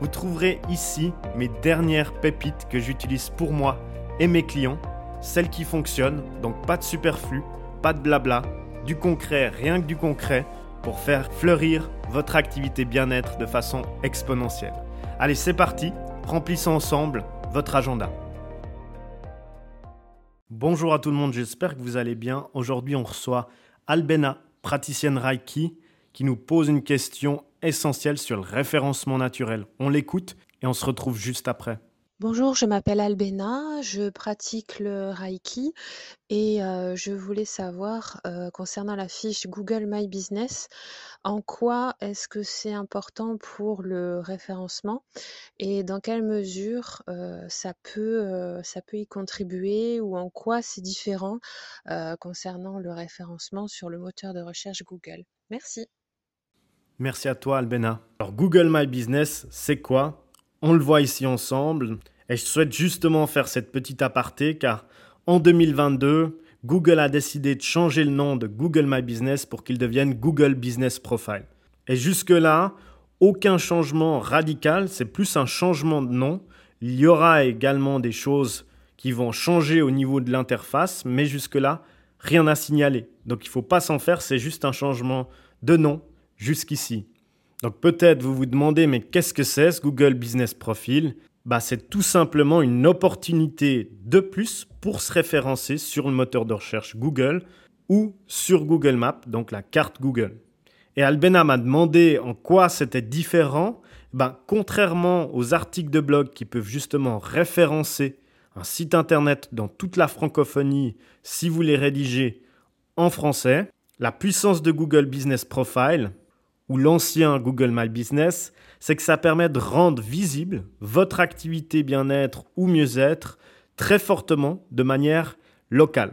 Vous trouverez ici mes dernières pépites que j'utilise pour moi et mes clients, celles qui fonctionnent, donc pas de superflu, pas de blabla, du concret, rien que du concret, pour faire fleurir votre activité bien-être de façon exponentielle. Allez, c'est parti, remplissons ensemble votre agenda. Bonjour à tout le monde, j'espère que vous allez bien. Aujourd'hui, on reçoit Albena, praticienne Reiki, qui nous pose une question essentielle sur le référencement naturel. On l'écoute et on se retrouve juste après. Bonjour, je m'appelle Albena, je pratique le Reiki et euh, je voulais savoir euh, concernant la fiche Google My Business, en quoi est-ce que c'est important pour le référencement et dans quelle mesure euh, ça peut, ça peut y contribuer ou en quoi c'est différent concernant le référencement sur le moteur de recherche Google. Merci. Merci à toi Albena. Alors Google My Business, c'est quoi? On le voit ici ensemble. Et je souhaite justement faire cette petite aparté car en 2022, Google a décidé de changer le nom de Google My Business pour qu'il devienne Google Business Profile. Et jusque-là, aucun changement radical, c'est plus un changement de nom. Il y aura également des choses qui vont changer au niveau de l'interface, mais jusque-là, rien à signaler. Donc il ne faut pas s'en faire, c'est juste un changement de nom jusqu'ici. Donc peut-être vous vous demandez, mais qu'est-ce que c'est ce Google Business Profile bah, C'est tout simplement une opportunité de plus pour se référencer sur le moteur de recherche Google ou sur Google Maps, donc la carte Google. Et Albena m'a demandé en quoi c'était différent. Bah, contrairement aux articles de blog qui peuvent justement référencer un site internet dans toute la francophonie si vous les rédigez en français, la puissance de Google Business Profile, ou l'ancien Google My Business, c'est que ça permet de rendre visible votre activité bien-être ou mieux-être très fortement de manière locale.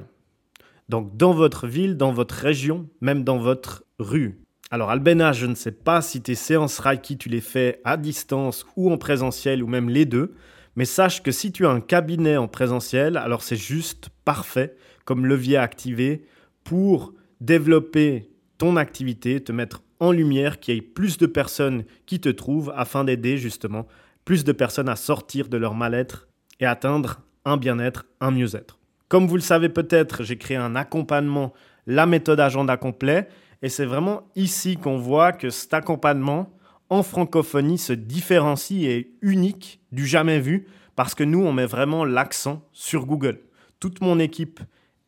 Donc dans votre ville, dans votre région, même dans votre rue. Alors Albena, je ne sais pas si tes séances Reiki, tu les fais à distance ou en présentiel ou même les deux, mais sache que si tu as un cabinet en présentiel, alors c'est juste parfait comme levier activé pour développer ton activité, te mettre en lumière, qu'il y ait plus de personnes qui te trouvent afin d'aider justement plus de personnes à sortir de leur mal-être et atteindre un bien-être, un mieux-être. Comme vous le savez peut-être, j'ai créé un accompagnement, la méthode agenda complet, et c'est vraiment ici qu'on voit que cet accompagnement en francophonie se différencie et unique du jamais vu parce que nous, on met vraiment l'accent sur Google. Toute mon équipe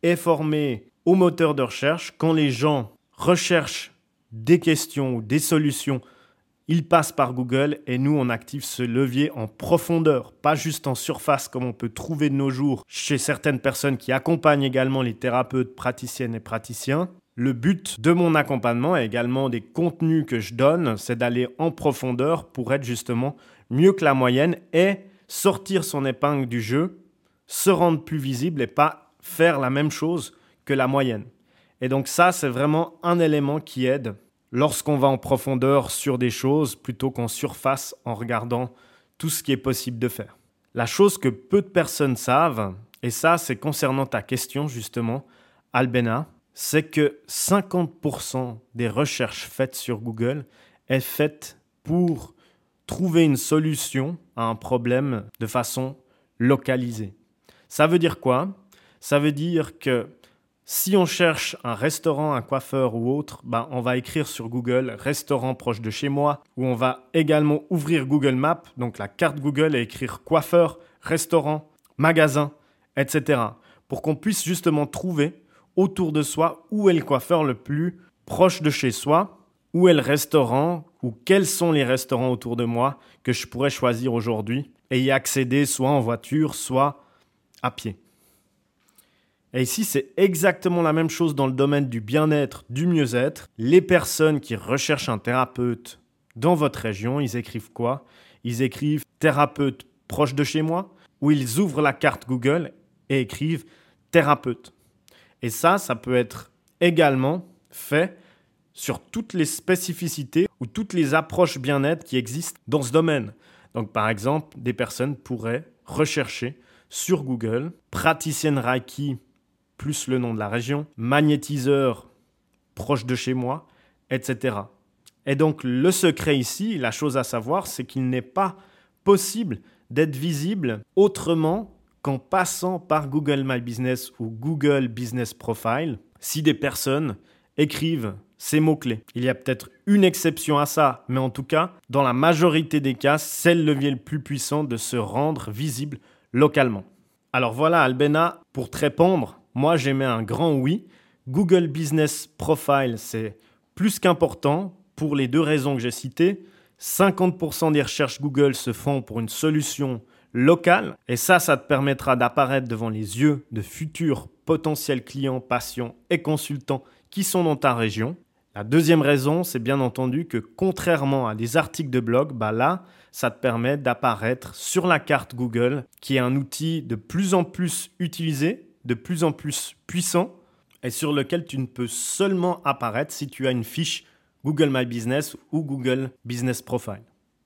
est formée au moteur de recherche. Quand les gens recherchent des questions ou des solutions, ils passent par Google et nous, on active ce levier en profondeur, pas juste en surface comme on peut trouver de nos jours chez certaines personnes qui accompagnent également les thérapeutes, praticiennes et praticiens. Le but de mon accompagnement et également des contenus que je donne, c'est d'aller en profondeur pour être justement mieux que la moyenne et sortir son épingle du jeu, se rendre plus visible et pas faire la même chose que la moyenne. Et donc ça, c'est vraiment un élément qui aide lorsqu'on va en profondeur sur des choses plutôt qu'en surface en regardant tout ce qui est possible de faire. La chose que peu de personnes savent, et ça c'est concernant ta question justement, Albena, c'est que 50% des recherches faites sur Google est faites pour trouver une solution à un problème de façon localisée. Ça veut dire quoi? Ça veut dire que si on cherche un restaurant, un coiffeur ou autre, ben on va écrire sur Google restaurant proche de chez moi, ou on va également ouvrir Google Maps, donc la carte Google, et écrire coiffeur, restaurant, magasin, etc. Pour qu'on puisse justement trouver autour de soi où est le coiffeur le plus proche de chez soi, où est le restaurant, ou quels sont les restaurants autour de moi que je pourrais choisir aujourd'hui et y accéder soit en voiture, soit à pied. Et ici, c'est exactement la même chose dans le domaine du bien-être, du mieux-être. Les personnes qui recherchent un thérapeute dans votre région, ils écrivent quoi? Ils écrivent thérapeute proche de chez moi, où ils ouvrent la carte Google et écrivent thérapeute. Et ça, ça peut être également fait sur toutes les spécificités ou toutes les approches bien-être qui existent dans ce domaine. Donc par exemple, des personnes pourraient rechercher sur Google praticienne Reiki plus le nom de la région, magnétiseur proche de chez moi, etc. Et donc le secret ici, la chose à savoir, c'est qu'il n'est pas possible d'être visible autrement qu'en passant par Google My Business ou Google Business Profile si des personnes écrivent ces mots-clés. Il y a peut-être une exception à ça, mais en tout cas, dans la majorité des cas, c'est le levier le plus puissant de se rendre visible localement. Alors voilà, Albena, pour te répondre, moi j'aimais un grand oui. Google Business Profile, c'est plus qu'important pour les deux raisons que j'ai citées. 50% des recherches Google se font pour une solution locale, et ça, ça te permettra d'apparaître devant les yeux de futurs potentiels clients, patients et consultants qui sont dans ta région. La deuxième raison, c'est bien entendu que contrairement à des articles de blog, bah là, ça te permet d'apparaître sur la carte Google, qui est un outil de plus en plus utilisé, de plus en plus puissant, et sur lequel tu ne peux seulement apparaître si tu as une fiche Google My Business ou Google Business Profile.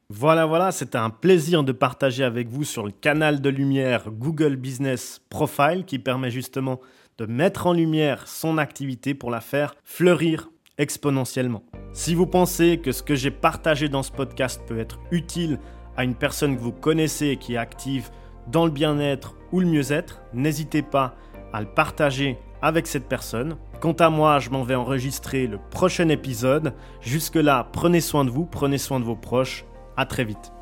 Voilà, voilà, c'était un plaisir de partager avec vous sur le canal de lumière Google Business Profile qui permet justement de mettre en lumière son activité pour la faire fleurir exponentiellement. Si vous pensez que ce que j'ai partagé dans ce podcast peut être utile à une personne que vous connaissez et qui est active dans le bien-être ou le mieux-être, n'hésitez pas à le partager avec cette personne. Quant à moi, je m'en vais enregistrer le prochain épisode. Jusque-là, prenez soin de vous, prenez soin de vos proches. À très vite.